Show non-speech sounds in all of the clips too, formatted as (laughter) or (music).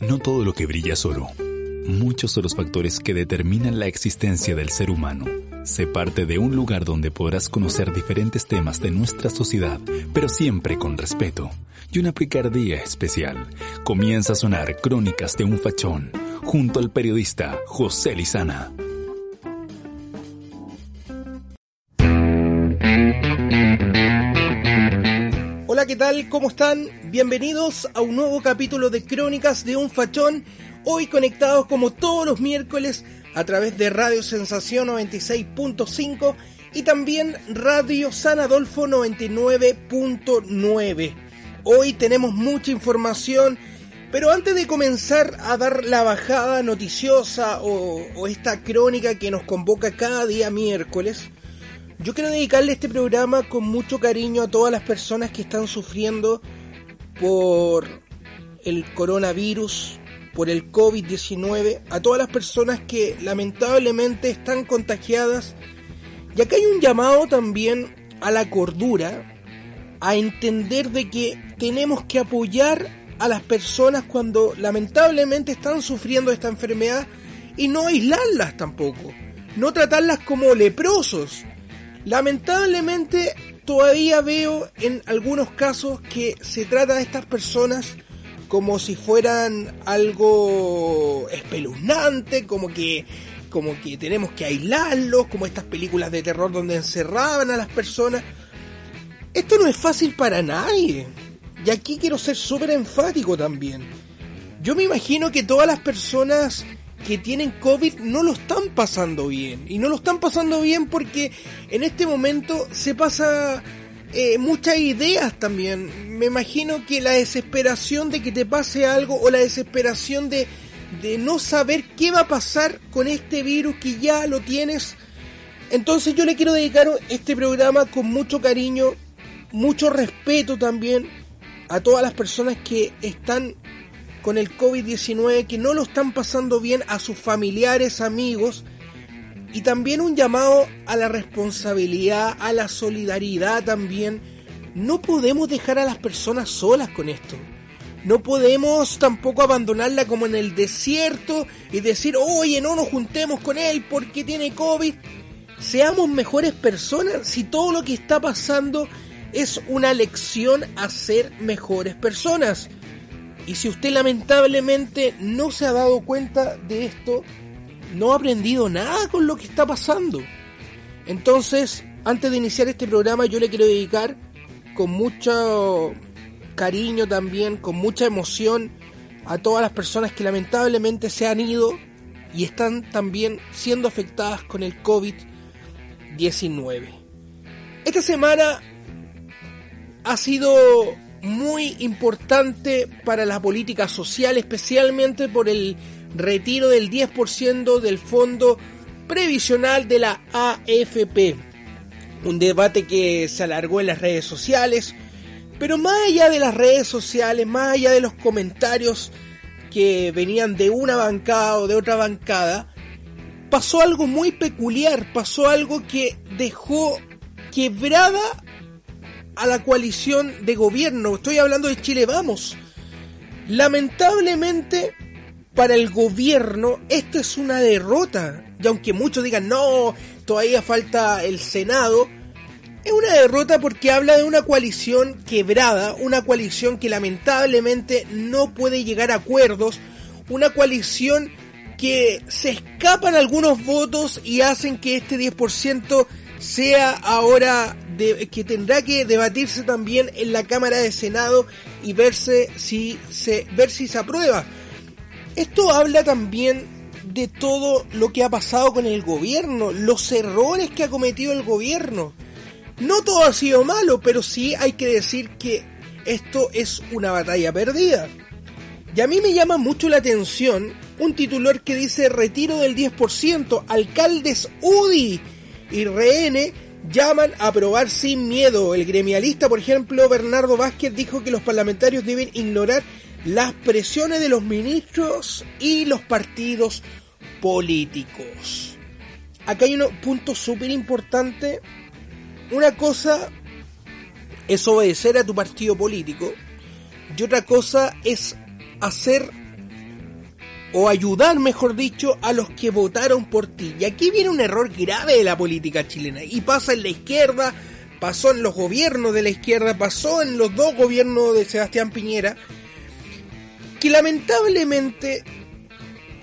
No todo lo que brilla es oro. Muchos son los factores que determinan la existencia del ser humano. Se parte de un lugar donde podrás conocer diferentes temas de nuestra sociedad, pero siempre con respeto y una picardía especial. Comienza a sonar Crónicas de un Fachón, junto al periodista José Lizana. ¿Qué tal? ¿Cómo están? Bienvenidos a un nuevo capítulo de Crónicas de un Fachón. Hoy conectados como todos los miércoles a través de Radio Sensación 96.5 y también Radio San Adolfo 99.9. Hoy tenemos mucha información, pero antes de comenzar a dar la bajada noticiosa o, o esta crónica que nos convoca cada día miércoles, yo quiero dedicarle este programa con mucho cariño a todas las personas que están sufriendo por el coronavirus, por el COVID-19, a todas las personas que lamentablemente están contagiadas. Y acá hay un llamado también a la cordura, a entender de que tenemos que apoyar a las personas cuando lamentablemente están sufriendo esta enfermedad y no aislarlas tampoco, no tratarlas como leprosos, Lamentablemente todavía veo en algunos casos que se trata de estas personas como si fueran algo espeluznante, como que como que tenemos que aislarlos, como estas películas de terror donde encerraban a las personas. Esto no es fácil para nadie. Y aquí quiero ser súper enfático también. Yo me imagino que todas las personas que tienen COVID no lo están pasando bien. Y no lo están pasando bien porque en este momento se pasa eh, muchas ideas también. Me imagino que la desesperación de que te pase algo o la desesperación de, de no saber qué va a pasar con este virus que ya lo tienes. Entonces yo le quiero dedicar este programa con mucho cariño, mucho respeto también a todas las personas que están con el COVID-19 que no lo están pasando bien a sus familiares, amigos, y también un llamado a la responsabilidad, a la solidaridad también. No podemos dejar a las personas solas con esto. No podemos tampoco abandonarla como en el desierto y decir, oye, no nos juntemos con él porque tiene COVID. Seamos mejores personas si todo lo que está pasando es una lección a ser mejores personas. Y si usted lamentablemente no se ha dado cuenta de esto, no ha aprendido nada con lo que está pasando. Entonces, antes de iniciar este programa, yo le quiero dedicar con mucho cariño también, con mucha emoción a todas las personas que lamentablemente se han ido y están también siendo afectadas con el COVID-19. Esta semana ha sido muy importante para la política social, especialmente por el retiro del 10% del fondo previsional de la AFP. Un debate que se alargó en las redes sociales, pero más allá de las redes sociales, más allá de los comentarios que venían de una bancada o de otra bancada, pasó algo muy peculiar, pasó algo que dejó quebrada a la coalición de gobierno. Estoy hablando de Chile Vamos. Lamentablemente, para el gobierno, esto es una derrota. Y aunque muchos digan, no, todavía falta el Senado, es una derrota porque habla de una coalición quebrada, una coalición que lamentablemente no puede llegar a acuerdos, una coalición que se escapan algunos votos y hacen que este 10% sea ahora de, que tendrá que debatirse también en la Cámara de Senado y verse si se, ver si se aprueba. Esto habla también de todo lo que ha pasado con el gobierno, los errores que ha cometido el gobierno. No todo ha sido malo, pero sí hay que decir que esto es una batalla perdida. Y a mí me llama mucho la atención un titular que dice retiro del 10%, alcaldes UDI y RN llaman a aprobar sin miedo. El gremialista, por ejemplo, Bernardo Vázquez, dijo que los parlamentarios deben ignorar las presiones de los ministros y los partidos políticos. Acá hay un punto súper importante. Una cosa es obedecer a tu partido político y otra cosa es hacer o ayudar, mejor dicho, a los que votaron por ti. Y aquí viene un error grave de la política chilena. Y pasa en la izquierda, pasó en los gobiernos de la izquierda, pasó en los dos gobiernos de Sebastián Piñera, que lamentablemente,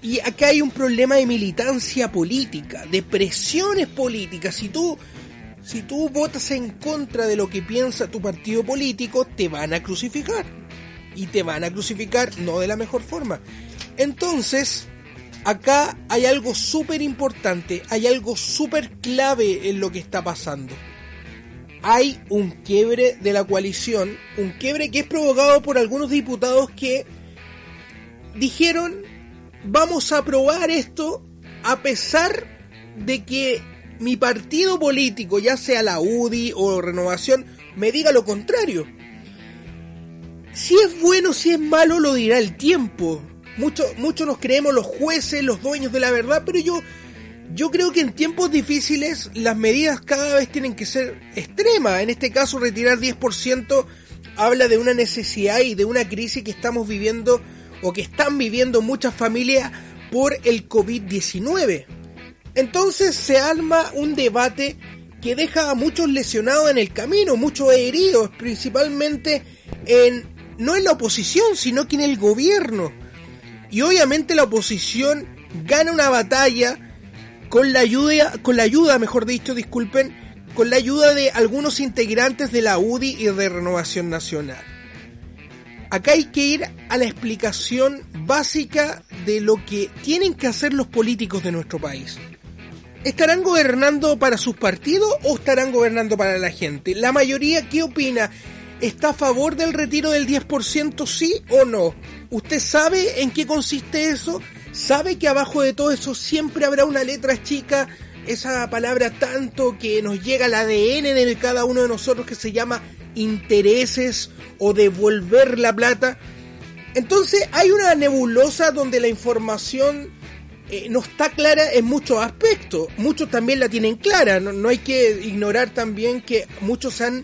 y acá hay un problema de militancia política, de presiones políticas, si tú, si tú votas en contra de lo que piensa tu partido político, te van a crucificar. Y te van a crucificar no de la mejor forma. Entonces, acá hay algo súper importante, hay algo súper clave en lo que está pasando. Hay un quiebre de la coalición, un quiebre que es provocado por algunos diputados que dijeron vamos a aprobar esto a pesar de que mi partido político, ya sea la UDI o Renovación, me diga lo contrario. Si es bueno, si es malo, lo dirá el tiempo. Muchos mucho nos creemos los jueces, los dueños de la verdad, pero yo, yo creo que en tiempos difíciles las medidas cada vez tienen que ser extremas. En este caso, retirar 10% habla de una necesidad y de una crisis que estamos viviendo o que están viviendo muchas familias por el COVID-19. Entonces se arma un debate que deja a muchos lesionados en el camino, muchos heridos, principalmente en no en la oposición, sino que en el gobierno. Y obviamente la oposición gana una batalla con la ayuda, con la ayuda, mejor dicho, disculpen, con la ayuda de algunos integrantes de la UDI y de Renovación Nacional. Acá hay que ir a la explicación básica de lo que tienen que hacer los políticos de nuestro país. ¿Estarán gobernando para sus partidos o estarán gobernando para la gente? La mayoría, ¿qué opina? ¿Está a favor del retiro del 10% sí o no? ¿Usted sabe en qué consiste eso? ¿Sabe que abajo de todo eso siempre habrá una letra chica? Esa palabra tanto que nos llega al ADN de cada uno de nosotros que se llama intereses o devolver la plata. Entonces hay una nebulosa donde la información eh, no está clara en muchos aspectos. Muchos también la tienen clara. No, no hay que ignorar también que muchos han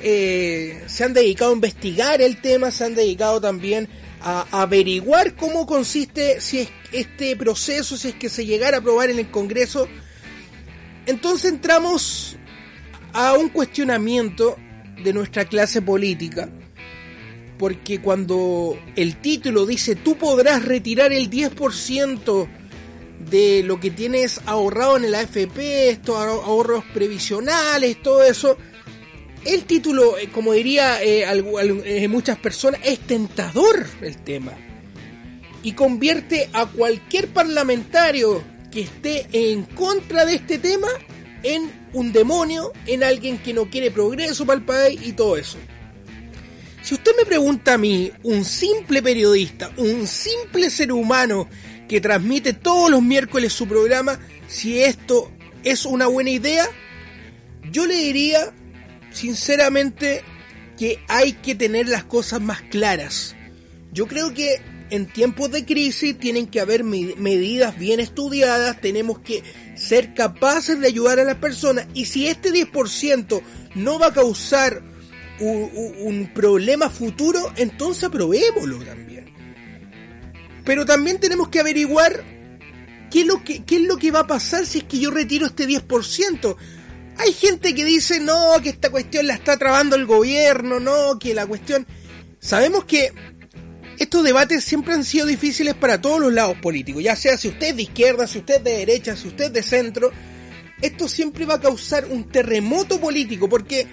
eh, se han dedicado a investigar el tema, se han dedicado también a, averiguar cómo consiste si es este proceso, si es que se llegara a aprobar en el Congreso. Entonces entramos a un cuestionamiento de nuestra clase política, porque cuando el título dice tú podrás retirar el 10% de lo que tienes ahorrado en el AFP, estos ahorros previsionales, todo eso, el título, eh, como diría eh, eh, muchas personas, es tentador el tema. Y convierte a cualquier parlamentario que esté en contra de este tema en un demonio, en alguien que no quiere progreso para el país y todo eso. Si usted me pregunta a mí, un simple periodista, un simple ser humano que transmite todos los miércoles su programa, si esto es una buena idea, yo le diría sinceramente que hay que tener las cosas más claras. Yo creo que en tiempos de crisis tienen que haber medidas bien estudiadas, tenemos que ser capaces de ayudar a las personas y si este 10% no va a causar un, problema futuro, entonces aprobémoslo también. Pero también tenemos que averiguar qué es, lo que, qué es lo que va a pasar si es que yo retiro este 10%. Hay gente que dice, no, que esta cuestión la está trabando el gobierno, no, que la cuestión... Sabemos que estos debates siempre han sido difíciles para todos los lados políticos, ya sea si usted es de izquierda, si usted es de derecha, si usted es de centro, esto siempre va a causar un terremoto político, porque...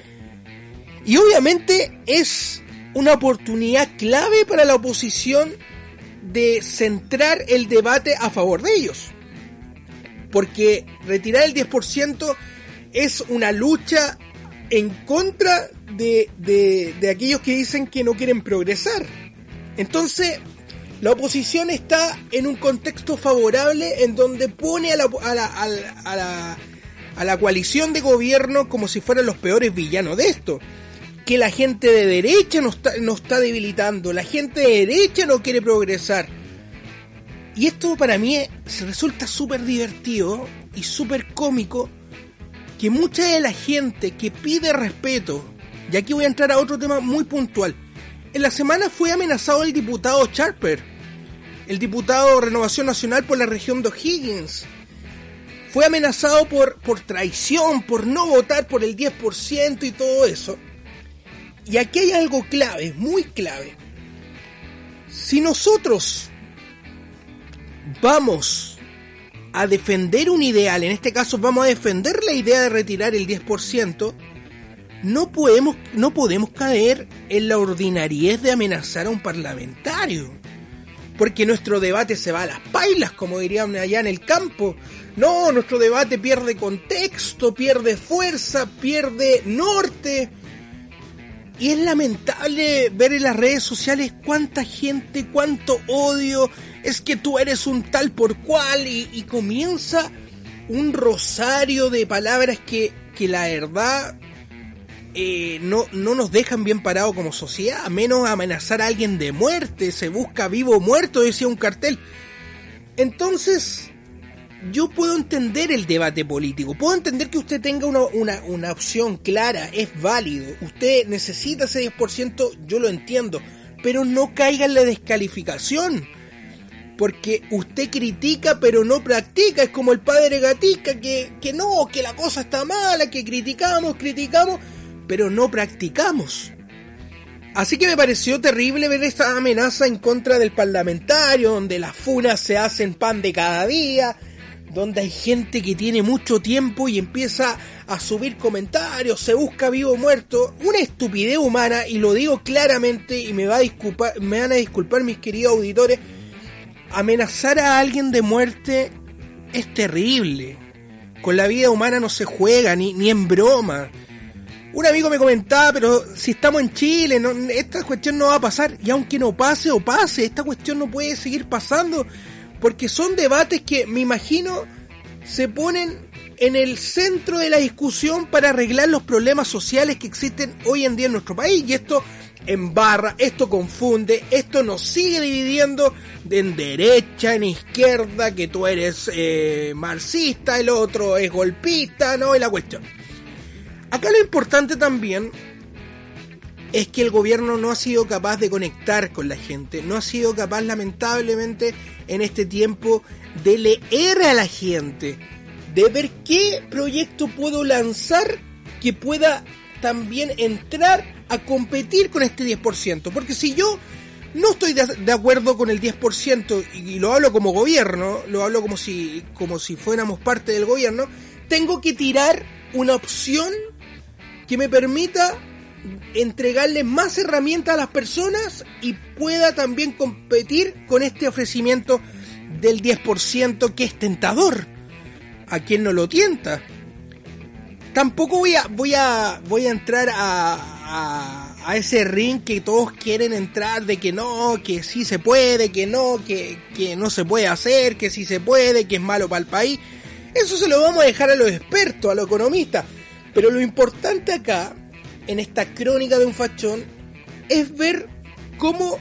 Y obviamente es una oportunidad clave para la oposición de centrar el debate a favor de ellos. Porque retirar el 10% es una lucha en contra de, de, aquellos que dicen que no quieren progresar. Entonces, la oposición está en un contexto favorable en donde pone a la, a la, a la, a la coalición de gobierno como si fueran los peores villanos de esto. Que la gente de derecha nos está, está debilitando, la gente de derecha no quiere progresar. Y esto para mí resulta súper divertido y súper cómico que mucha de la gente que pide respeto, y aquí voy a entrar a otro tema muy puntual, en la semana fue amenazado el diputado Charper. el diputado Renovación Nacional por la región de O'Higgins. Fue amenazado por, por traición, por no votar por el 10% y todo eso. Y aquí hay algo clave, muy clave. Si nosotros vamos a defender un ideal, en este caso vamos a defender la idea de retirar el 10%, no podemos, no podemos caer en la ordinariez de amenazar a un parlamentario. Porque nuestro debate se va a las pailas, como dirían allá en el campo. No, nuestro debate pierde contexto, pierde fuerza, pierde norte. Y es lamentable ver en las redes sociales cuánta gente, cuánto odio, es que tú eres un tal por cual y, comienza un rosario de palabras que, que la verdad eh, no, no nos dejan bien parados como sociedad, a menos amenazar a alguien de muerte, se busca vivo o muerto, decía un cartel. Entonces, yo puedo entender el debate político, puedo entender que usted tenga una, una opción clara, es válido, usted necesita ese 10%, yo lo entiendo, pero no caiga en la descalificación. Porque usted critica pero no practica, es como el padre Gatica, que, que no, que la cosa está mala, que criticamos, criticamos, pero no practicamos. Así que me pareció terrible ver esta amenaza en contra del parlamentario, donde las funas se hacen pan de cada día, donde hay gente que tiene mucho tiempo y empieza a subir comentarios, se busca vivo o muerto, una estupidez humana, y lo digo claramente, y me, va a disculpar, me van a disculpar mis queridos auditores, amenazar a alguien de muerte es terrible. Con la vida humana no se juega, ni, ni en broma. Un amigo me comentaba, pero si estamos en Chile, esta cuestión no va a pasar. Y aunque no pase o pase, esta cuestión no puede seguir pasando. Porque son debates que me imagino se ponen en el centro de la discusión para arreglar los problemas sociales que existen hoy en día en nuestro país. Y esto embarra, esto confunde, esto nos sigue dividiendo en derecha, en izquierda, que tú eres eh, marxista, el otro es golpista, ¿no? Es la cuestión. Acá lo importante también es que el gobierno no ha sido capaz de conectar con la gente, no ha sido capaz lamentablemente en este tiempo de leer a la gente, de ver qué proyecto puedo lanzar que pueda también entrar a competir con este 10%. Porque si yo no estoy de, acuerdo con el 10% y, lo hablo como gobierno, lo hablo como si, como si fuéramos parte del gobierno, tengo que tirar una opción que me permita entregarle más herramientas a las personas y pueda también competir con este ofrecimiento del 10% que es tentador. A quien no lo tienta. Tampoco voy a, voy a, voy a entrar a, a, ese ring que todos quieren entrar de que no, que sí se puede, que no, que, que no se puede hacer, que sí se puede, que es malo para el país. Eso se lo vamos a dejar a los expertos, a los economistas. Pero lo importante acá, en esta crónica de un fachón, es ver cómo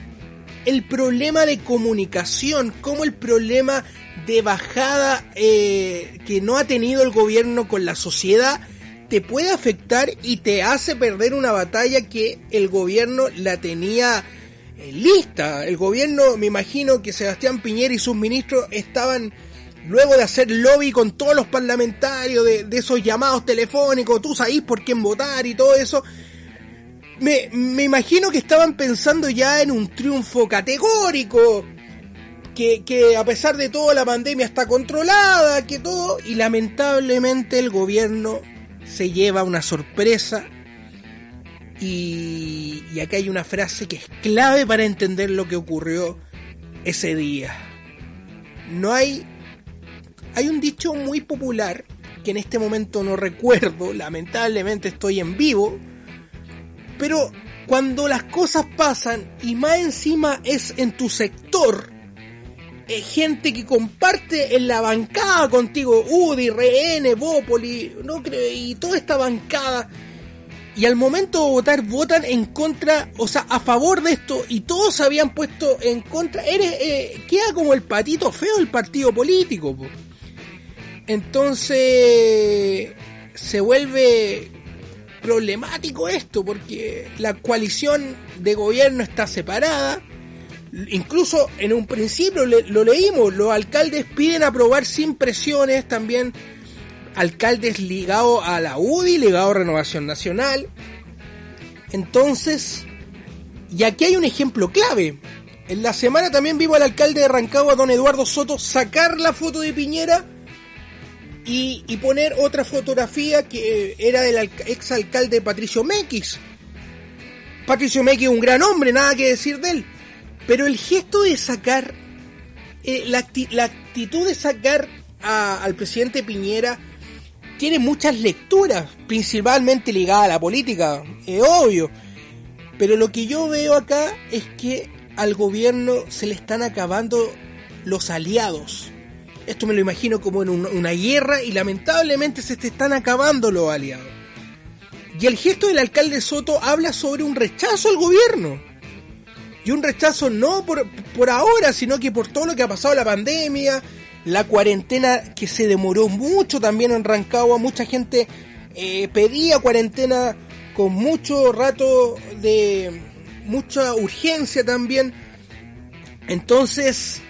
el problema de comunicación, cómo el problema de bajada eh, que no ha tenido el gobierno con la sociedad te puede afectar y te hace perder una batalla que el gobierno la tenía eh, lista. El gobierno, me imagino que Sebastián Piñera y sus ministros estaban luego de hacer lobby con todos los parlamentarios, de, esos llamados telefónicos, tú sabés por quién votar y todo eso, me, me, imagino que estaban pensando ya en un triunfo categórico, que, que a pesar de todo la pandemia está controlada, que todo, y lamentablemente el gobierno se lleva una sorpresa. Y, y acá hay una frase que es clave para entender lo que ocurrió ese día. No hay hay un dicho muy popular que en este momento no recuerdo, lamentablemente estoy en vivo, pero cuando las cosas pasan y más encima es en tu sector, eh, gente que comparte en la bancada contigo, UDI, RN, Bópoli, no creo, y toda esta bancada, y al momento de votar votan en contra, o sea, a favor de esto, y todos se habían puesto en contra, eres, eh, queda como el patito feo el partido político. Entonces se vuelve problemático esto porque la coalición de gobierno está separada, Incluso en un principio lo leímos, los alcaldes piden aprobar sin presiones también alcaldes ligados a la UDI, ligados a Renovación Nacional. Entonces, y aquí hay un ejemplo clave. En la semana también vimos al alcalde de Rancagua, don Eduardo Soto, sacar la foto de Piñera y, y poner otra fotografía que era del ex alcalde Patricio Mequis. Patricio Mequis un gran hombre, nada que decir de él. Pero el gesto de sacar, eh, la, actitud de sacar al presidente Piñera tiene muchas lecturas, principalmente ligadas a la política, es obvio. Pero lo que yo veo acá es que al gobierno se le están acabando los aliados. Esto me lo imagino como en una guerra y lamentablemente se te están acabando los aliados. Y el gesto del alcalde Soto habla sobre un rechazo al gobierno. Y un rechazo no por, por ahora, sino que por todo lo que ha pasado la pandemia, la cuarentena que se demoró mucho también en Rancagua, mucha gente eh, pedía cuarentena con mucho rato de mucha urgencia también. Entonces,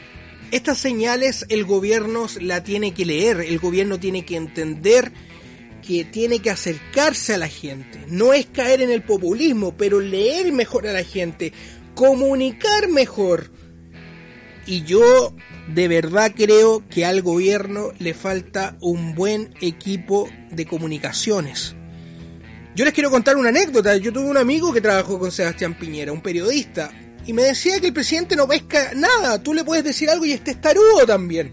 estas señales el gobierno la tiene que leer, el gobierno tiene que entender que tiene que acercarse a la gente. No es caer en el populismo, pero leer mejor a la gente, comunicar mejor. Y yo de verdad creo que al gobierno le falta un buen equipo de comunicaciones. Yo les quiero contar una anécdota. Yo tuve un amigo que trabajó con Sebastián Piñera, un periodista, y me decía que el presidente no pesca nada. Tú le puedes decir algo y este tarudo también.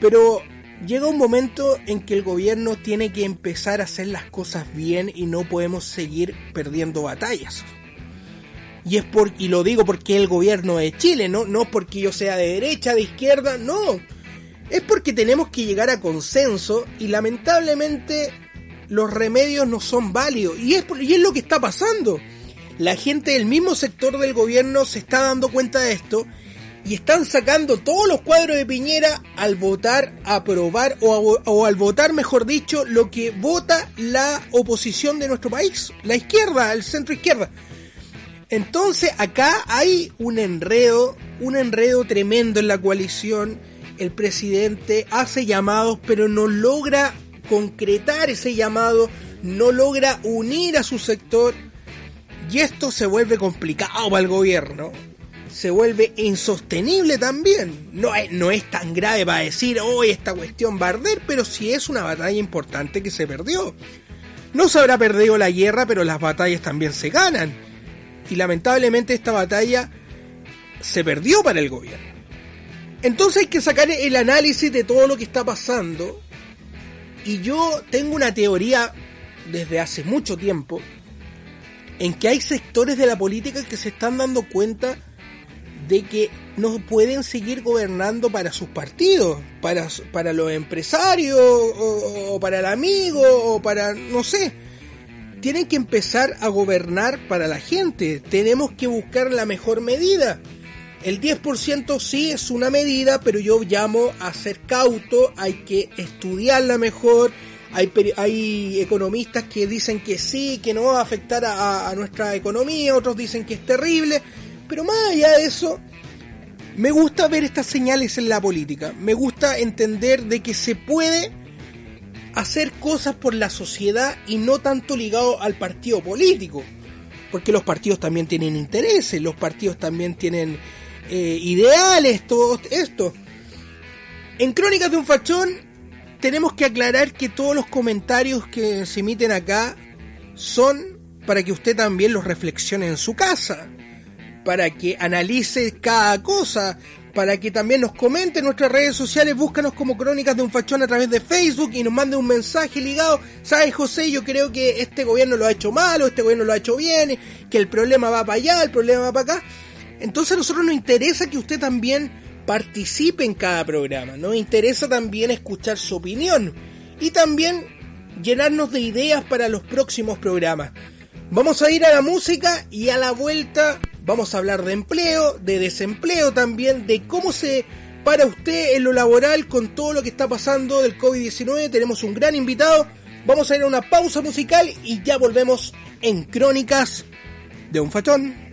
Pero llega un momento en que el gobierno tiene que empezar a hacer las cosas bien y no podemos seguir perdiendo batallas. Y es por, y lo digo porque el gobierno de Chile, no, no porque yo sea de derecha, de izquierda, no. Es porque tenemos que llegar a consenso y lamentablemente los remedios no son válidos. Y es, y es lo que está pasando. La gente del mismo sector del gobierno se está dando cuenta de esto y están sacando todos los cuadros de Piñera al votar, aprobar o, o, al votar, mejor dicho, lo que vota la oposición de nuestro país, la izquierda, el centro izquierda. Entonces acá hay un enredo, un enredo tremendo en la coalición. El presidente hace llamados, pero no logra concretar ese llamado, no logra unir a su sector. Y esto se vuelve complicado para el gobierno se vuelve insostenible también. No es, no es tan grave para decir, hoy esta cuestión va a arder, pero sí es una batalla importante que se perdió. No se habrá perdido la guerra, pero las batallas también se ganan. Y lamentablemente esta batalla se perdió para el gobierno. Entonces hay que sacar el análisis de todo lo que está pasando. Y yo tengo una teoría desde hace mucho tiempo en que hay sectores de la política que se están dando cuenta de que no pueden seguir gobernando para sus partidos, para, para los empresarios, o, para el amigo, o para, no sé. Tienen que empezar a gobernar para la gente. Tenemos que buscar la mejor medida. El 10% sí es una medida, pero yo llamo a ser cauto, hay que estudiarla mejor. Hay, hay economistas que dicen que sí, que no va a afectar a, a nuestra economía, otros dicen que es terrible pero más allá de eso, me gusta ver estas señales en la política. Me gusta entender de que se puede hacer cosas por la sociedad y no tanto ligado al partido político. Porque los partidos también tienen intereses, los partidos también tienen eh, ideales, todo esto. En Crónicas de un Fachón tenemos que aclarar que todos los comentarios que se emiten acá son para que usted también los reflexione en su casa para que analice cada cosa, para que también nos comente en nuestras redes sociales, búscanos como Crónicas de un Fachón a través de Facebook y nos mande un mensaje ligado, sabes José, yo creo que este gobierno lo ha hecho mal o este gobierno lo ha hecho bien, que el problema va para allá, el problema va para acá. Entonces a nosotros nos interesa que usted también participe en cada programa, nos interesa también escuchar su opinión y también llenarnos de ideas para los próximos programas. Vamos a ir a la música y a la vuelta Vamos a hablar de empleo, de desempleo también, de cómo se para usted en lo laboral con todo lo que está pasando del COVID-19. Tenemos un gran invitado. Vamos a ir a una pausa musical y ya volvemos en Crónicas de un Fachón.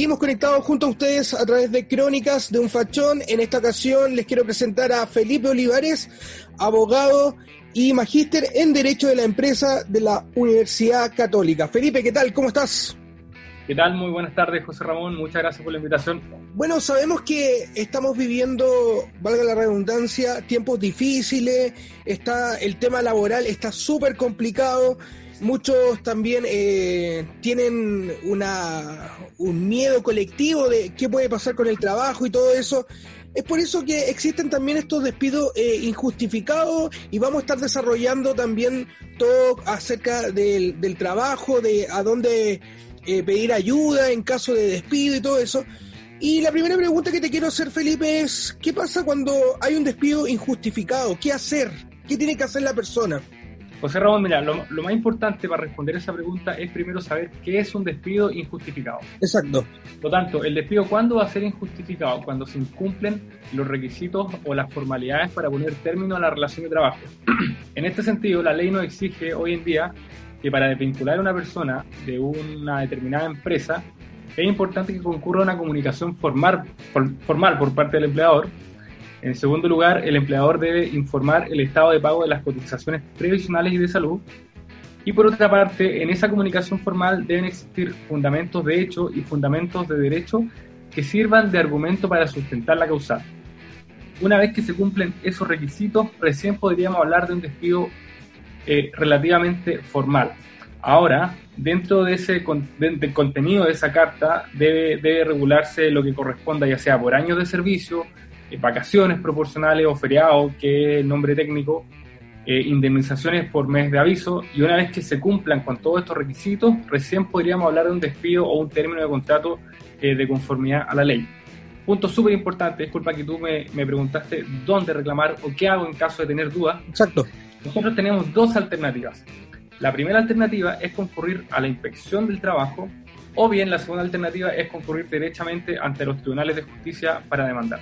Seguimos conectados junto a ustedes a través de Crónicas de un Fachón. En esta ocasión les quiero presentar a Felipe Olivares, abogado y magíster en Derecho de la Empresa de la Universidad Católica. Felipe, ¿qué tal? ¿Cómo estás? ¿Qué tal? Muy buenas tardes, José Ramón. Muchas gracias por la invitación. Bueno, sabemos que estamos viviendo, valga la redundancia, tiempos difíciles, está el tema laboral está súper complicado, muchos también eh, tienen una, un miedo colectivo de qué puede pasar con el trabajo y todo eso. Es por eso que existen también estos despidos eh, injustificados y vamos a estar desarrollando también todo acerca del, del trabajo, de a dónde eh, pedir ayuda en caso de despido y todo eso. Y la primera pregunta que te quiero hacer, Felipe, es ¿qué pasa cuando hay un despido injustificado? ¿Qué hacer? ¿Qué tiene que hacer la persona? José Ramón, mira, lo, lo más importante para responder esa pregunta es primero saber qué es un despido injustificado. Exacto. Por lo tanto, el despido, ¿cuándo va a ser injustificado? Cuando se incumplen los requisitos o las formalidades para poner término a la relación de trabajo. (clears throat) en este sentido, la ley nos exige hoy en día que para desvincular a una persona de una determinada empresa, es importante que concurra una comunicación formal, for- formal por parte del empleador. En segundo lugar, el empleador debe informar el estado de pago de las cotizaciones previsionales y de salud. Y por otra parte, en esa comunicación formal deben existir fundamentos de hecho y fundamentos de derecho que sirvan de argumento para sustentar la causal. Una vez que se cumplen esos requisitos, recién podríamos hablar de un despido eh, relativamente formal. Ahora, dentro de ese con- de- del contenido de esa carta debe, debe regularse lo que corresponda, ya sea por años de servicio, vacaciones proporcionales o feriados, que es el nombre técnico, eh, indemnizaciones por mes de aviso, y una vez que se cumplan con todos estos requisitos, recién podríamos hablar de un despido o un término de contrato eh, de conformidad a la ley. punto súper importante, disculpa que tú me, me, preguntaste dónde reclamar o qué hago en caso de tener dudas. Exacto. Nosotros tenemos dos alternativas. La primera alternativa es concurrir a la inspección del trabajo o bien la segunda alternativa es concurrir derechamente ante los tribunales de justicia para demandar.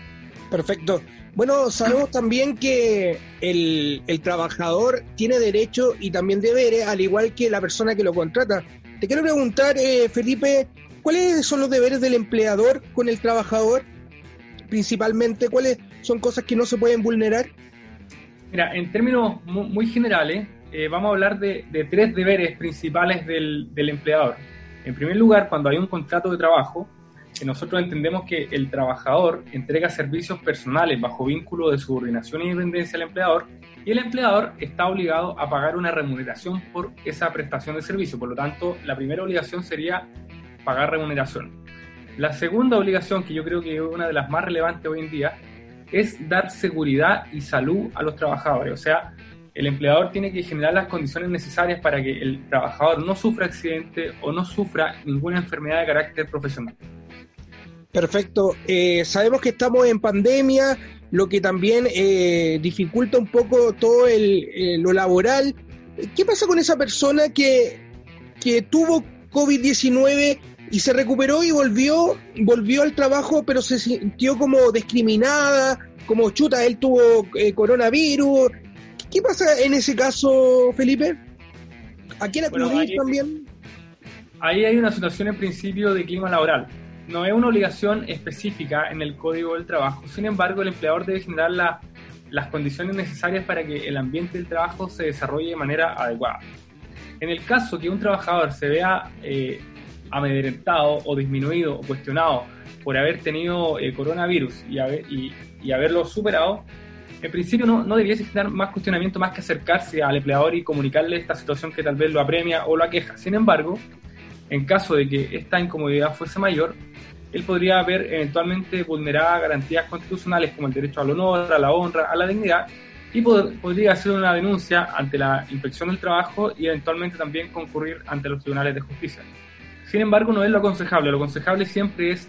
Perfecto. Bueno, sabemos también que el, el trabajador tiene derechos y también deberes, al igual que la persona que lo contrata. Te quiero preguntar, eh, Felipe, ¿cuáles son los deberes del empleador con el trabajador? Principalmente, ¿cuáles son cosas que no se pueden vulnerar? Mira, en términos muy, generales, eh, vamos a hablar de, de, tres deberes principales del, del empleador. En primer lugar, cuando hay un contrato de trabajo, nosotros entendemos que el trabajador entrega servicios personales bajo vínculo de subordinación e independencia al empleador y el empleador está obligado a pagar una remuneración por esa prestación de servicio. Por lo tanto, la primera obligación sería pagar remuneración. La segunda obligación, que yo creo que es una de las más relevantes hoy en día, es dar seguridad y salud a los trabajadores. O sea, el empleador tiene que generar las condiciones necesarias para que el trabajador no sufra accidente o no sufra ninguna enfermedad de carácter profesional. Perfecto. Eh, sabemos que estamos en pandemia, lo que también eh, dificulta un poco todo el, eh, lo laboral. ¿Qué pasa con esa persona que, que tuvo COVID-19 y se recuperó y volvió, volvió al trabajo, pero se sintió como discriminada, como chuta, él tuvo coronavirus? ¿Qué pasa en ese caso, Felipe? ¿A quién acudís también? Ahí hay una situación en principio de clima laboral no es una obligación específica en el Código del Trabajo. Sin embargo, el empleador debe generar las condiciones necesarias para que el ambiente del trabajo se desarrolle de manera adecuada. En el caso que un trabajador se vea eh, amedrentado o disminuido o cuestionado por haber tenido eh, coronavirus y, haberlo superado, en principio no, no debería existir más cuestionamiento más que acercarse al empleador y comunicarle esta situación que tal vez lo apremia o lo aqueja. Sin embargo, en caso de que esta incomodidad fuese mayor, él podría haber eventualmente vulnerado garantías constitucionales como el derecho al honor, a la honra, a la dignidad, y podría hacer una denuncia ante la inspección del trabajo y eventualmente también concurrir ante los tribunales de justicia. Sin embargo, no es lo aconsejable. Lo aconsejable siempre es,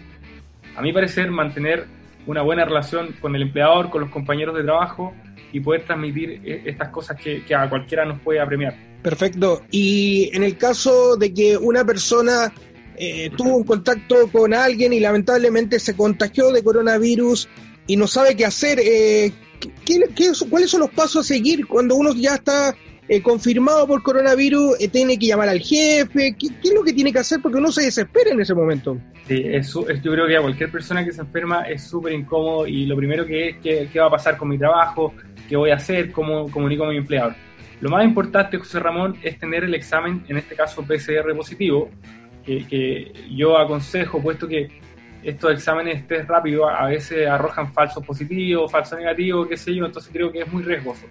a mi parecer, mantener una buena relación con el empleador, con los compañeros de trabajo y poder transmitir eh, estas cosas que, que a cualquiera nos puede apremiar. Perfecto. Y en el caso de que una persona eh, tuvo un contacto con alguien y lamentablemente se contagió de coronavirus y no sabe qué hacer. Eh, cuáles son los pasos a seguir cuando uno ya está eh, confirmado por coronavirus? ¿Tiene que llamar al jefe? ¿Qué, es lo que tiene que hacer? Porque uno se desespera en ese momento. Yo creo que a cualquier persona que se enferma es súper incómodo y lo primero que es ¿qué, va a pasar con mi trabajo, qué voy a hacer, cómo comunico a mi empleador. Lo más importante, José Ramón, es tener el examen, en este caso PCR positivo, que, yo aconsejo, puesto que estos exámenes test rápidos a veces arrojan falsos positivos, falsos negativos, qué sé yo, entonces creo que es muy riesgoso.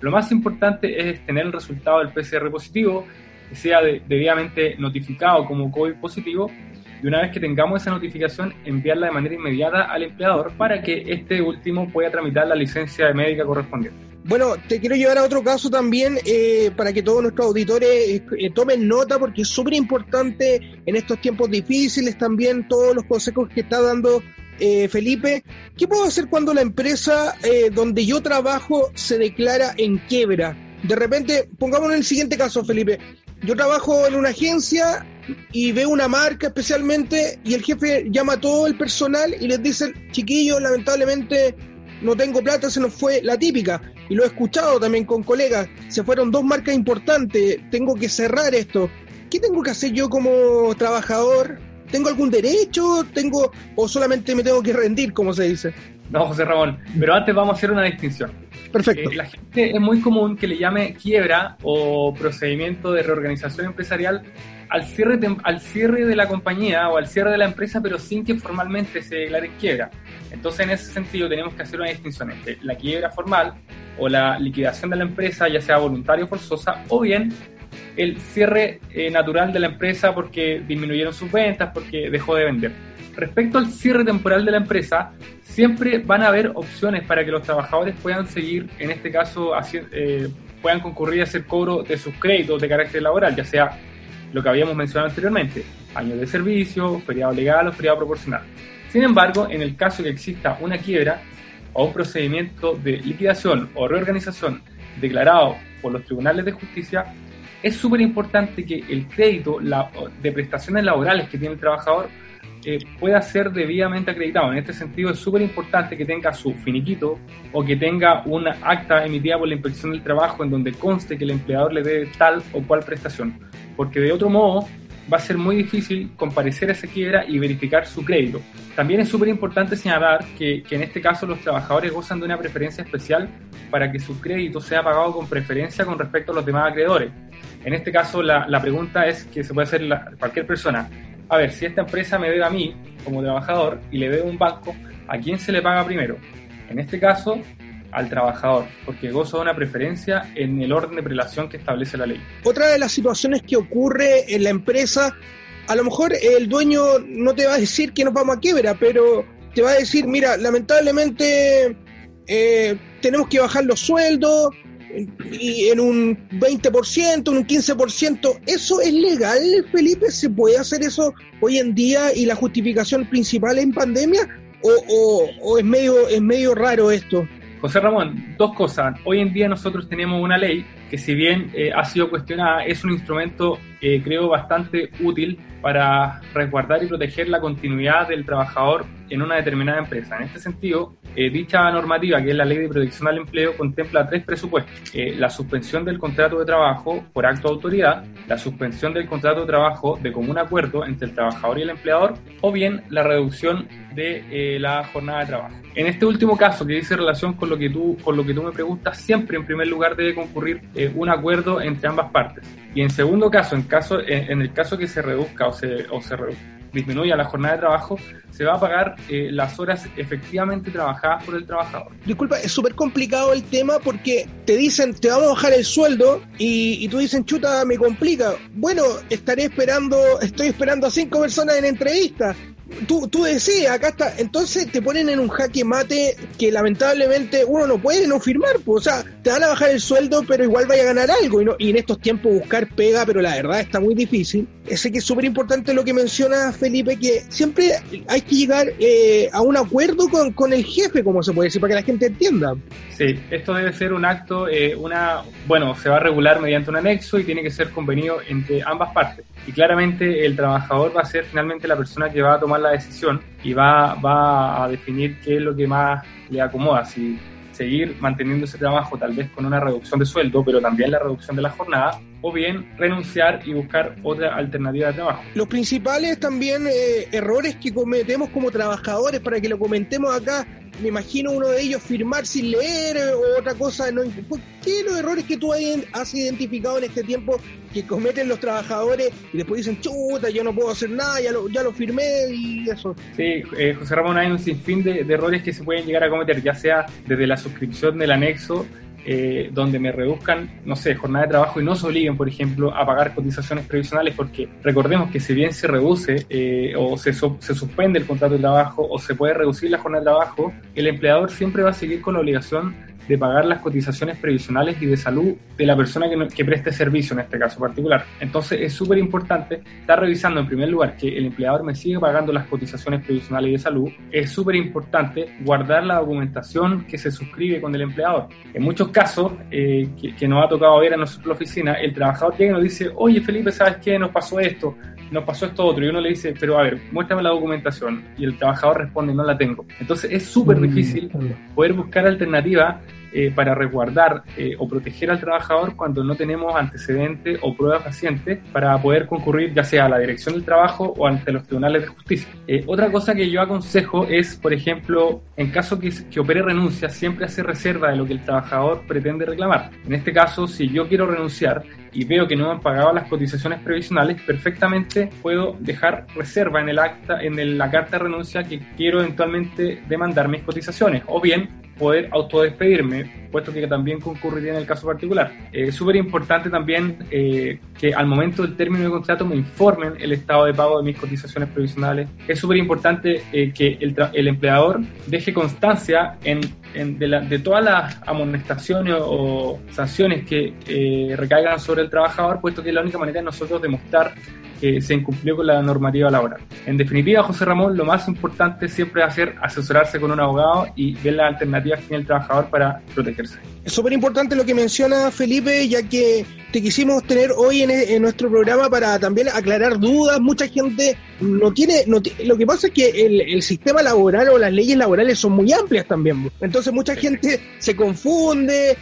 Lo más importante es tener el resultado del PCR positivo, que sea debidamente notificado como COVID positivo, y una vez que tengamos esa notificación, enviarla de manera inmediata al empleador para que este último pueda tramitar la licencia de médica correspondiente. Bueno, te quiero llevar a otro caso también eh, para que todos nuestros auditores eh, eh, tomen nota porque es súper importante en estos tiempos difíciles también todos los consejos que está dando Felipe. ¿Qué puedo hacer cuando la empresa donde yo trabajo se declara en quiebra? De repente, pongamos en el siguiente caso, Felipe. Yo trabajo en una agencia y veo una marca especialmente y el jefe llama a todo el personal y les dice, chiquillos, lamentablemente no tengo plata, se nos fue la típica. Y lo he escuchado también con colegas, se fueron dos marcas importantes, tengo que cerrar esto. ¿Qué tengo que hacer yo como trabajador? ¿Tengo algún derecho? ¿Tengo o solamente me tengo que rendir, como se dice? No, José Ramón, pero antes vamos a hacer una distinción. Perfecto. Eh, la gente es muy común que le llame quiebra o procedimiento de reorganización empresarial al cierre, al cierre de la compañía o al cierre de la empresa, pero sin que formalmente se declare quiebra. Entonces, en ese sentido, tenemos que hacer una distinción entre la quiebra formal o la liquidación de la empresa, ya sea voluntaria o forzosa, o bien el cierre eh, natural de la empresa porque disminuyeron sus ventas, porque dejó de vender. Respecto al cierre temporal de la empresa, siempre van a haber opciones para que los trabajadores puedan seguir, en este caso, eh, puedan concurrir a hacer cobro de sus créditos de carácter laboral, ya sea lo que habíamos mencionado anteriormente, años de servicio, feriado legal o feriado proporcional. Sin embargo, en el caso que exista una quiebra o un procedimiento de liquidación o reorganización declarado por los tribunales de justicia, es súper importante que el crédito de prestaciones laborales que tiene el trabajador eh, pueda ser debidamente acreditado. En este sentido, es súper importante que tenga su finiquito o que tenga una acta emitida por la inspección del trabajo en donde conste que el empleador le dé tal o cual prestación. Porque de otro modo, va a ser muy difícil comparecer a esa quiebra y verificar su crédito. También es súper importante señalar que, que, en este caso los trabajadores gozan de una preferencia especial para que su crédito sea pagado con preferencia con respecto a los demás acreedores. En este caso la, la pregunta es que se puede hacer cualquier persona. A ver, si esta empresa me debe a mí como trabajador y le debe un banco, ¿a quién se le paga primero? En este caso, al trabajador, porque goza de una preferencia en el orden de prelación que establece la ley. Otra de las situaciones que ocurre en la empresa, a lo mejor el dueño no te va a decir que nos vamos a quiebra, pero te va a decir, mira, lamentablemente eh, tenemos que bajar los sueldos y en un 20%, en un 15%. ¿Eso es legal, Felipe? ¿Se puede hacer eso hoy en día y la justificación principal en pandemia? ¿O, o, es, medio, es medio raro esto? José Ramón, dos cosas. Hoy en día nosotros tenemos una ley que si bien eh, ha sido cuestionada, es un instrumento, eh, creo, bastante útil para resguardar y proteger la continuidad del trabajador en una determinada empresa. En este sentido, eh, dicha normativa, que es la Ley de Protección al Empleo, contempla tres presupuestos. Eh, la suspensión del contrato de trabajo por acto de autoridad, la suspensión del contrato de trabajo de común acuerdo entre el trabajador y el empleador, o bien la reducción de eh, la jornada de trabajo. En este último caso, que dice relación con lo que tú, con lo que tú me preguntas, siempre en primer lugar debe concurrir un acuerdo entre ambas partes. Y en segundo caso, en, caso, en, el caso que se reduzca o se, o se disminuya la jornada de trabajo, se va a pagar eh, las horas efectivamente trabajadas por el trabajador. Disculpa, es súper complicado el tema porque te dicen, te vamos a bajar el sueldo y, y tú dicen, chuta, me complica. Bueno, estaré esperando, estoy esperando a cinco personas en entrevista tú, tú decías, acá está, entonces te ponen en un jaque mate que lamentablemente uno no puede no firmar, pues, o sea, te van a bajar el sueldo, pero igual vaya a ganar algo, y, no, y en estos tiempos buscar pega, pero la verdad está muy difícil. Sé que es súper importante lo que menciona Felipe, que siempre hay que llegar eh, a un acuerdo con, con el jefe, como se puede decir, para que la gente entienda. Sí, esto debe ser un acto, eh, una, bueno, se va a regular mediante un anexo y tiene que ser convenido entre ambas partes. Y claramente el trabajador va a ser finalmente la persona que va a tomar la decisión y va, va a definir qué es lo que más le acomoda, si seguir manteniendo ese trabajo tal vez con una reducción de sueldo, pero también la reducción de la jornada, o bien renunciar y buscar otra alternativa de trabajo. Los principales también eh, errores que cometemos como trabajadores, para que lo comentemos acá, me imagino uno de ellos firmar sin leer eh, o otra cosa. No, ¿Qué los errores que tú has identificado en este tiempo que cometen los trabajadores y después dicen, chuta, yo no puedo hacer nada, ya lo, ya lo firmé y eso? Sí, eh, José Ramón, hay un sinfín de, de errores que se pueden llegar a cometer, ya sea desde la suscripción del anexo eh, donde me reduzcan, no sé, jornada de trabajo y no se obliguen, por ejemplo, a pagar cotizaciones previsionales, porque recordemos que si bien se reduce eh, o se, se suspende el contrato de trabajo o se puede reducir la jornada de trabajo, el empleador siempre va a seguir con la obligación de pagar las cotizaciones previsionales y de salud de la persona que, preste servicio en este caso particular. Entonces es súper importante estar revisando en primer lugar que el empleador me siga pagando las cotizaciones previsionales y de salud. Es súper importante guardar la documentación que se suscribe con el empleador. En muchos casos eh, que, nos ha tocado ver en nuestra oficina, el trabajador llega y nos dice, oye Felipe, ¿sabes qué? Nos pasó esto nos pasó esto otro, y uno le dice, pero a ver, muéstrame la documentación, y el trabajador responde, no la tengo. Entonces es súper mm, difícil poder buscar alternativas eh, para resguardar eh, o proteger al trabajador cuando no tenemos antecedentes o pruebas pacientes para poder concurrir ya sea a la dirección del trabajo o ante los tribunales de justicia. Eh, otra cosa que yo aconsejo es, por ejemplo, en caso que, que opere renuncia, siempre hacer reserva de lo que el trabajador pretende reclamar. En este caso, si yo quiero renunciar, y veo que no me han pagado las cotizaciones previsionales, perfectamente puedo dejar reserva en el acta, en la carta de renuncia que quiero eventualmente demandar mis cotizaciones. O bien poder autodespedirme, puesto que también concurriría en el caso particular. Es súper importante también eh, que al momento del término de contrato me informen el estado de pago de mis cotizaciones previsionales. Es súper importante eh, que el, el, empleador deje constancia en, en de, la, de, todas las amonestaciones o sanciones que eh, recaigan sobre el trabajador, puesto que es la única manera de nosotros demostrar que se incumplió con la normativa laboral. En definitiva, José Ramón, lo más importante siempre va a ser asesorarse con un abogado y ver las alternativas que tiene el trabajador para protegerse. Es súper importante lo que menciona Felipe, ya que te quisimos tener hoy en, nuestro programa para también aclarar dudas. Mucha gente no tiene, no lo que pasa es que el, el, sistema laboral o las leyes laborales son muy amplias también. Entonces mucha gente se confunde,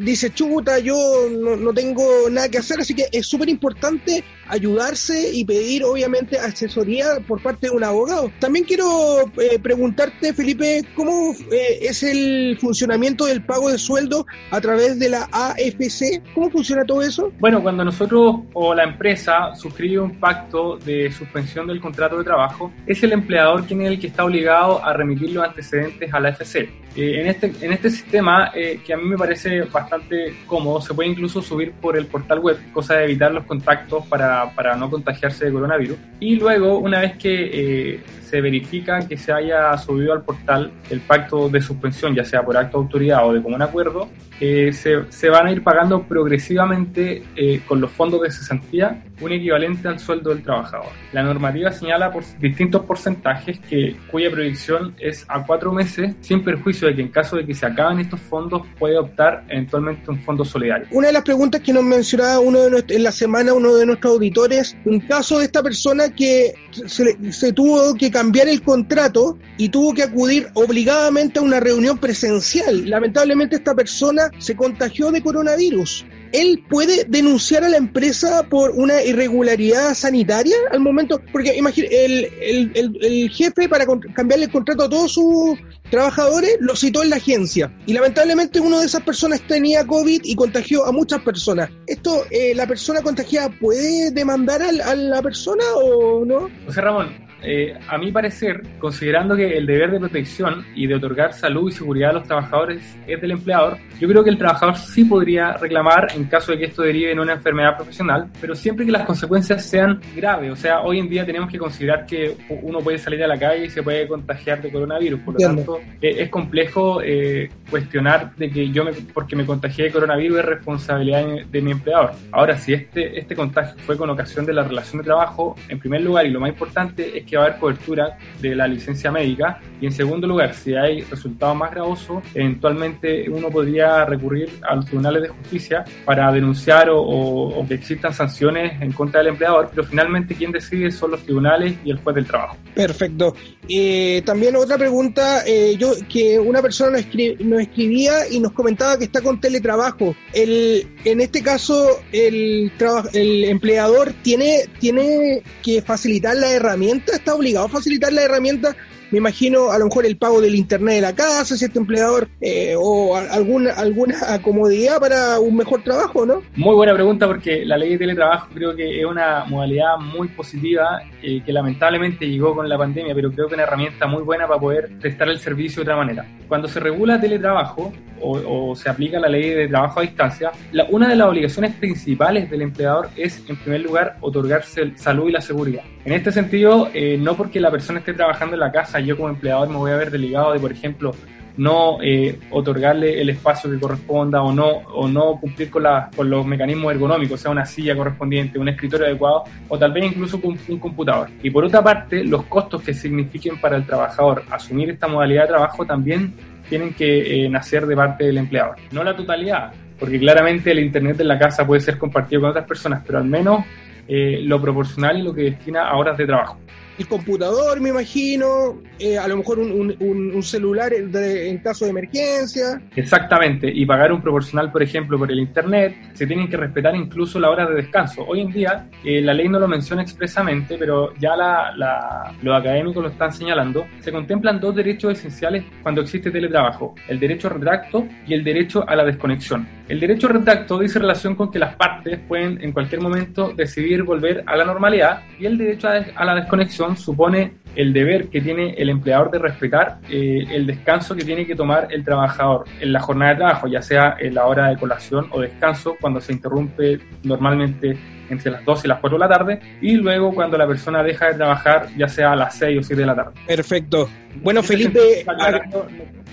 dice, chuta, yo no, tengo nada que hacer, así que es súper importante ayudarse y pedir, obviamente, asesoría por parte de un abogado. También quiero eh, preguntarte, Felipe, ¿cómo eh, es el funcionamiento del pago de sueldo a través de la AFC? ¿Cómo funciona todo eso? Bueno, cuando nosotros o la empresa suscribe un pacto de suspensión del contrato de trabajo, es el empleador quien es el que está obligado a remitir los antecedentes a la AFC. Eh, en, este, en este sistema, que a mí me parece bastante cómodo. Se puede incluso subir por el portal web, cosa de evitar los contactos para, para no contagiarse de coronavirus. Y luego, una vez que eh, se verifica que se haya subido al portal el pacto de suspensión, ya sea por acto de autoridad o de común acuerdo, eh, se, se, van a ir pagando progresivamente eh, con los fondos de cesantía un equivalente al sueldo del trabajador. La normativa señala por distintos porcentajes que, cuya proyección es a cuatro meses, sin perjuicio de que en caso de que se acaben estos fondos puede optar eventualmente un fondo solidario. Una de las preguntas que nos mencionaba uno de en la semana uno de nuestros auditores, un caso de esta persona que se, se tuvo que cambiar el contrato y tuvo que acudir obligadamente a una reunión presencial. Lamentablemente esta persona se contagió de coronavirus él puede denunciar a la empresa por una irregularidad sanitaria al momento, porque imagínate, el, el, jefe para cambiarle el contrato a todos sus trabajadores lo citó en la agencia y lamentablemente uno de esas personas tenía COVID y contagió a muchas personas. ¿Esto, eh, la persona contagiada puede demandar a, a la persona o no? José Ramón, eh, a mi parecer, considerando que el deber de protección y de otorgar salud y seguridad a los trabajadores es del empleador, yo creo que el trabajador sí podría reclamar en caso de que esto derive en una enfermedad profesional, pero siempre que las consecuencias sean graves. O sea, hoy en día tenemos que considerar que uno puede salir a la calle y se puede contagiar de coronavirus. Por lo tanto, eh, es complejo eh, cuestionar de que yo, me, porque me contagié de coronavirus, es responsabilidad de, mi empleador. Ahora, si este, este contagio fue con ocasión de la relación de trabajo, en primer lugar, y lo más importante es que va a haber cobertura de la licencia médica. Y en segundo lugar, si hay resultados más gravosos, eventualmente uno podría recurrir a los tribunales de justicia para denunciar o, que existan sanciones en contra del empleador, pero finalmente quien decide son los tribunales y el juez del trabajo. Perfecto. Eh, también otra pregunta, eh, yo que una persona nos, escribía y nos comentaba que está con teletrabajo. El, en este caso, el, el empleador tiene, tiene que facilitar la herramienta está obligado a facilitar la herramienta me imagino a lo mejor el pago del internet de la casa, si este empleador, eh, o alguna, alguna comodidad para un mejor trabajo, ¿no? Muy buena pregunta porque la ley de teletrabajo creo que es una modalidad muy positiva eh, que lamentablemente llegó con la pandemia, pero creo que una herramienta muy buena para poder prestar el servicio de otra manera. Cuando se regula teletrabajo o, se aplica la ley de trabajo a distancia, una de las obligaciones principales del empleador es, en primer lugar, otorgarse salud y la seguridad. En este sentido, eh, no porque la persona esté trabajando en la casa, yo como empleador me voy a ver delegado de, por ejemplo, no eh, otorgarle el espacio que corresponda o no, o no cumplir con, los mecanismos ergonómicos, sea una silla correspondiente, un escritorio adecuado o tal vez incluso un, un computador. Y por otra parte, los costos que signifiquen para el trabajador asumir esta modalidad de trabajo también tienen que eh, nacer de parte del empleador. No la totalidad, porque claramente el Internet en la casa puede ser compartido con otras personas, pero al menos eh, lo proporcional y lo que destina a horas de trabajo el computador, me imagino, eh, a lo mejor un, un, celular en caso de emergencia. Exactamente, y pagar un proporcional, por ejemplo, por el Internet, se tienen que respetar incluso la hora de descanso. Hoy en día, eh, la ley no lo menciona expresamente, pero ya la, la, los académicos lo están señalando, se contemplan dos derechos esenciales cuando existe teletrabajo, el derecho a retracto y el derecho a la desconexión. El derecho a retracto dice relación con que las partes pueden en cualquier momento decidir volver a la normalidad y el derecho a la desconexión supone el deber que tiene el empleador de respetar eh, el descanso que tiene que tomar el trabajador en la jornada de trabajo, ya sea en la hora de colación o descanso, cuando se interrumpe normalmente entre las 2 y las 4 de la tarde, y luego cuando la persona deja de trabajar, ya sea a las 6 o 7 de la tarde. Perfecto. Bueno, Felipe,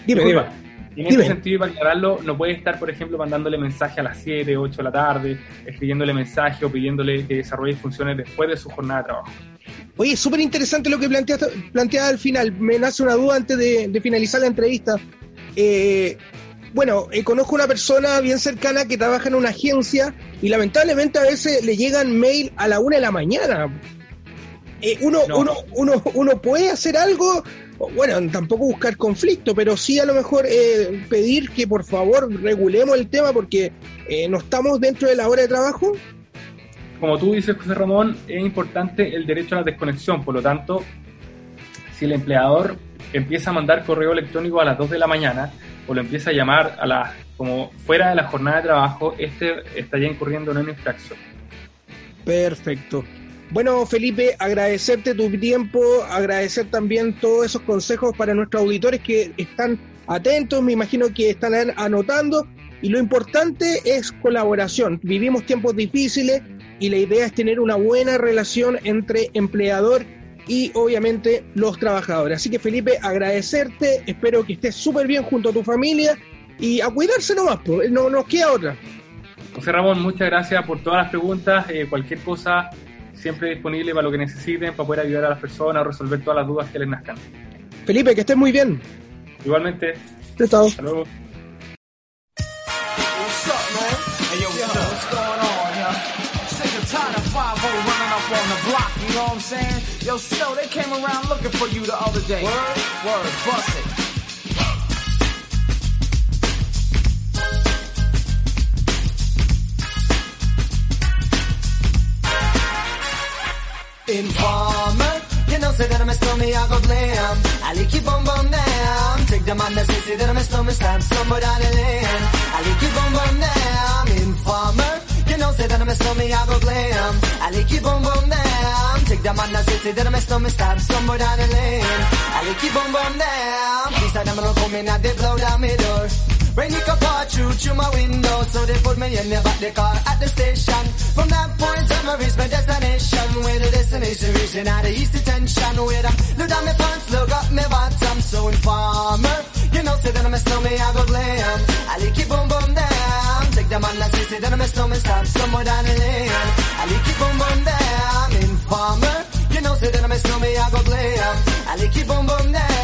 dime, dime Y en ese sentido, para aclararlo, no puede estar, por ejemplo, mandándole mensaje a las 7, 8 de la tarde, escribiéndole mensaje o pidiéndole que desarrolle funciones después de su jornada de trabajo. Oye, súper interesante lo que planteaste, planteada al final. Me nace una duda antes de, finalizar la entrevista. Eh, bueno, eh, conozco una persona bien cercana que trabaja en una agencia y lamentablemente a veces le llegan mail a la una de la mañana. Eh, uno, uno, uno, uno puede hacer algo, bueno, tampoco buscar conflicto, pero sí a lo mejor eh, pedir que por favor regulemos el tema porque eh, no estamos dentro de la hora de trabajo. Como tú dices, José Ramón, es importante el derecho a la desconexión, por lo tanto, si el empleador empieza a mandar correo electrónico a las 2 de la mañana o lo empieza a llamar a las como fuera de la jornada de trabajo, este estaría incurriendo en una infracción. Perfecto. Bueno, Felipe, agradecerte tu tiempo, agradecer también todos esos consejos para nuestros auditores que están atentos, me imagino que están anotando. Y lo importante es colaboración. Vivimos tiempos difíciles y la idea es tener una buena relación entre empleador y obviamente los trabajadores. Así que Felipe, agradecerte, espero que estés súper bien junto a tu familia y a cuidarse nomás, no nos queda otra. José Ramón, muchas gracias por todas las preguntas. Eh, cualquier cosa siempre disponible para lo que necesiten, para poder ayudar a las personas a resolver todas las dudas que les nazcan. Felipe, que estés muy bien. Igualmente. Chao. Hasta luego. Oh you know what I'm saying? Yo, so they came around looking for you the other day. Word, word, bust it. Informer, you know, say that I'm a stormy, I go blam. I keep on bum down. Take the man that say, say that I'm a stormy, stab down the lane. I keep on bum down. Informer, you say that I'm a stormy, I go glam. I keep on bum down. Take the man that say, that I'm a stormy, stab somewhere down the lane. I keep on bum down. Please, I'm gonna come in and they blow down my door. Rain it can pour through my window, so they put me in the back the car at the station. From that point on, I reached my destination. Where the destination reaching out the east detention. Where I look down my pants, look up my bottom, so informer. You know, say that I'm a snowman, I go glam. I like it boom boom down. Take the man las sesi denemez no me stop Somewhere down the lane I like it boom boom there I'm in farmer. You know I'm a me I go play up. I like it boom boom there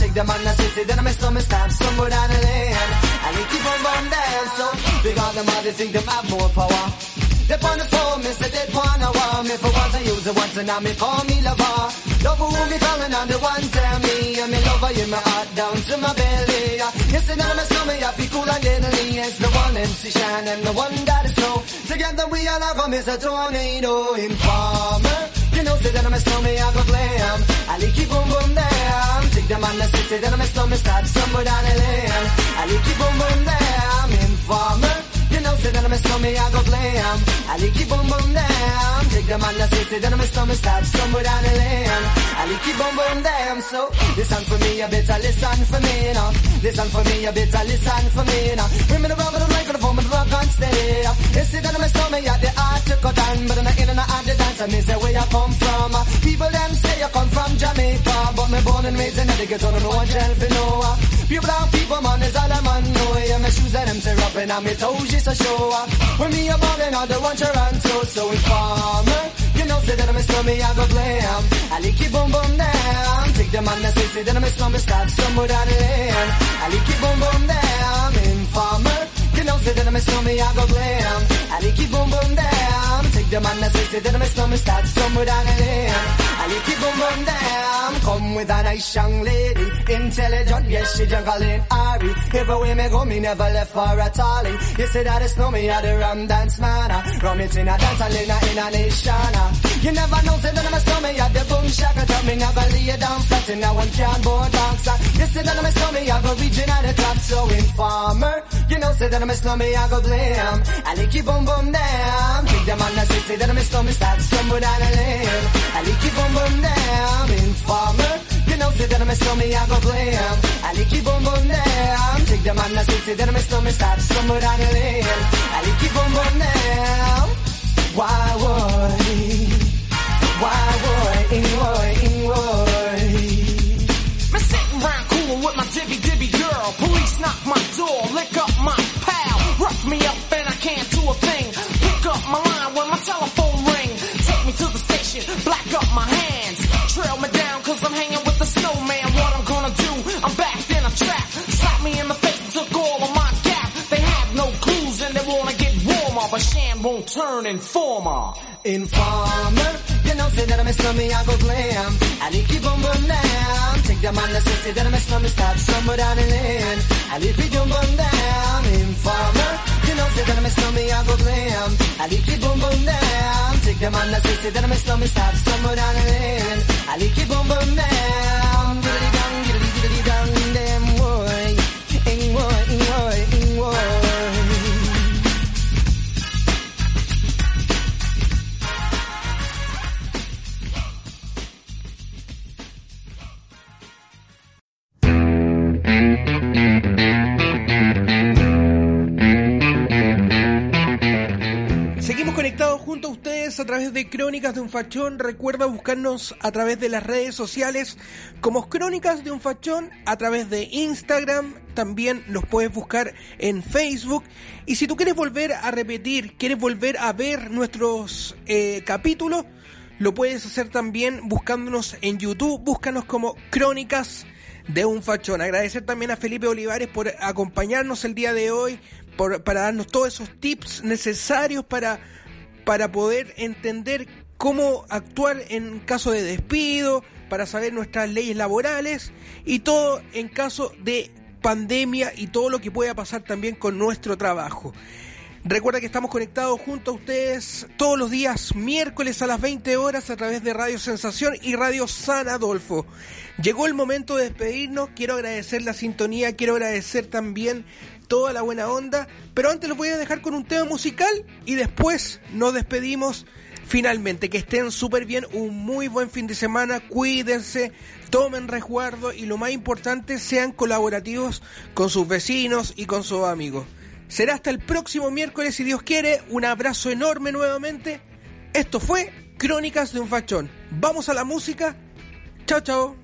take the man las sesi denemez no me stop Somewhere down the lane I like it boom boom there So big on them all they think them have more power they on the phone, me say they wanna want me for once I use it once and now me call me lover. Love who me calling on the one tell me I'm in love in my heart down to my belly. Yes, and I'm a stomach, I feel cool and deadly. It's the one MC Shine and the one that is slow. Together we all have a miss a tornado informer. You know, say that I'm a snowman, I go glam. I like keep boom boom down. Take them on the city, that I'm a snowman, start somewhere down the lane. I go glam. I keep boom boom down. Take the man that says it, then my stomach starts stumble down the lane. I keep boom boom down. So, listen for me, you better listen for me now. Listen for me, you better listen for me now. Bring me the rubber, the mic, the phone, the rock on steady. It's it, then my stomach, yeah, the art to cut on, but I'm not in and out the dance, and me say where you come from. Uh, people them say you come from Jamaica, but me born and raised in the ghetto, don't know what tell for no. Pure brown people, man, is all I'm on. No, yeah, my shoes and them say rapping, and me toes just a show. Uh. When me a ballin', all the one Toronto, so informer. Uh, you know, say that I'm a slummy, I go glam. Um. I lick it boom boom down. Take the man that say, say that I'm a slummy, stop somewhere down the lane. I lick it boom boom down. Informer. You know, say that I'm a slummy, I go glam. Um. I lick it boom boom down. The man that say, say that I'm a slummy, start somewhere down the lane. I lick it boom boom down. Come with a nice young lady, intelligent, yes, she juggling Ari. Everywhere me go, me never left for a tally. You say that it's no me, I the rum dance man. Rum it in a dance, I in a, in a nation. You never know, say that I'm a snowman, yeah, the boom shaka tell me never lay you down flat in a one cardboard box. You say that I'm a snowman, I go reaching at the top, so informer. You know, say that I'm a snowman, I go blam. I like you boom boom down. Take them on the say, say that I'm a snowman, start somewhere down the lane. I like you boom boom down. Informer. You know, say that I'm a snowman, I go blam. I like you boom boom down. Take them on the say, say that I'm a snowman, start somewhere down the lane. I like you boom boom down. Why would he? Why would? Would he? Me sitting round cool with my dibby dibby girl. Police knock my Lock me up and I can't do a thing. Pick up my line when my telephone ring. Take me to the station, black up my hands. Trail me down cause I'm hanging with the snowman. What I'm gonna do, I'm back in a trap. Slap me in the face and took all of my gap. They have no clues and they wanna get warmer. But Shan won't turn informer. Informer, necessity that I miss on me, I go glam. I need keep on down. Take down my say that I miss on me, stop somewhere down and in. I need be down bun down. Informer, you know, say that I miss on me, I go glam. I need keep on down. Take down my say that I miss on me, stop somewhere down and in. I need keep on down. Giddity down, giddity, giddity down, damn boy. Ing boy, ing boy, ing boy. De Crónicas de un Fachón. Recuerda buscarnos a través de las redes sociales como Crónicas de un Fachón, a través de Instagram, también los puedes buscar en Facebook. Y si tú quieres volver a repetir, quieres volver a ver nuestros eh, capítulos, lo puedes hacer también buscándonos en YouTube. Búscanos como Crónicas de un Fachón. Agradecer también a Felipe Olivares por acompañarnos el día de hoy, por, para darnos todos esos tips necesarios para, para poder entender cómo actuar en caso de despido, para saber nuestras leyes laborales y todo en caso de pandemia y todo lo que pueda pasar también con nuestro trabajo. Recuerda que estamos conectados junto a ustedes todos los días miércoles a las 20 horas a través de Radio Sensación y Radio San Adolfo. Llegó el momento de despedirnos, quiero agradecer la sintonía, quiero agradecer también toda la buena onda, pero antes los voy a dejar con un tema musical y después nos despedimos finalmente. Que estén súper bien, un muy buen fin de semana, cuídense, tomen resguardo y lo más importante, sean colaborativos con sus vecinos y con sus amigos. Será hasta el próximo miércoles, si Dios quiere. Un abrazo enorme nuevamente. Esto fue Crónicas de un Fachón. Vamos a la música. Chao, chao.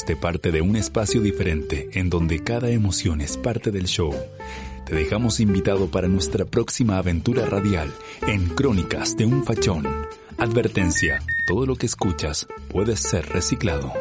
Fuiste parte de un espacio diferente en donde cada emoción es parte del show. Te dejamos invitado para nuestra próxima aventura radial en Crónicas de un Fachón. Advertencia, todo lo que escuchas puede ser reciclado.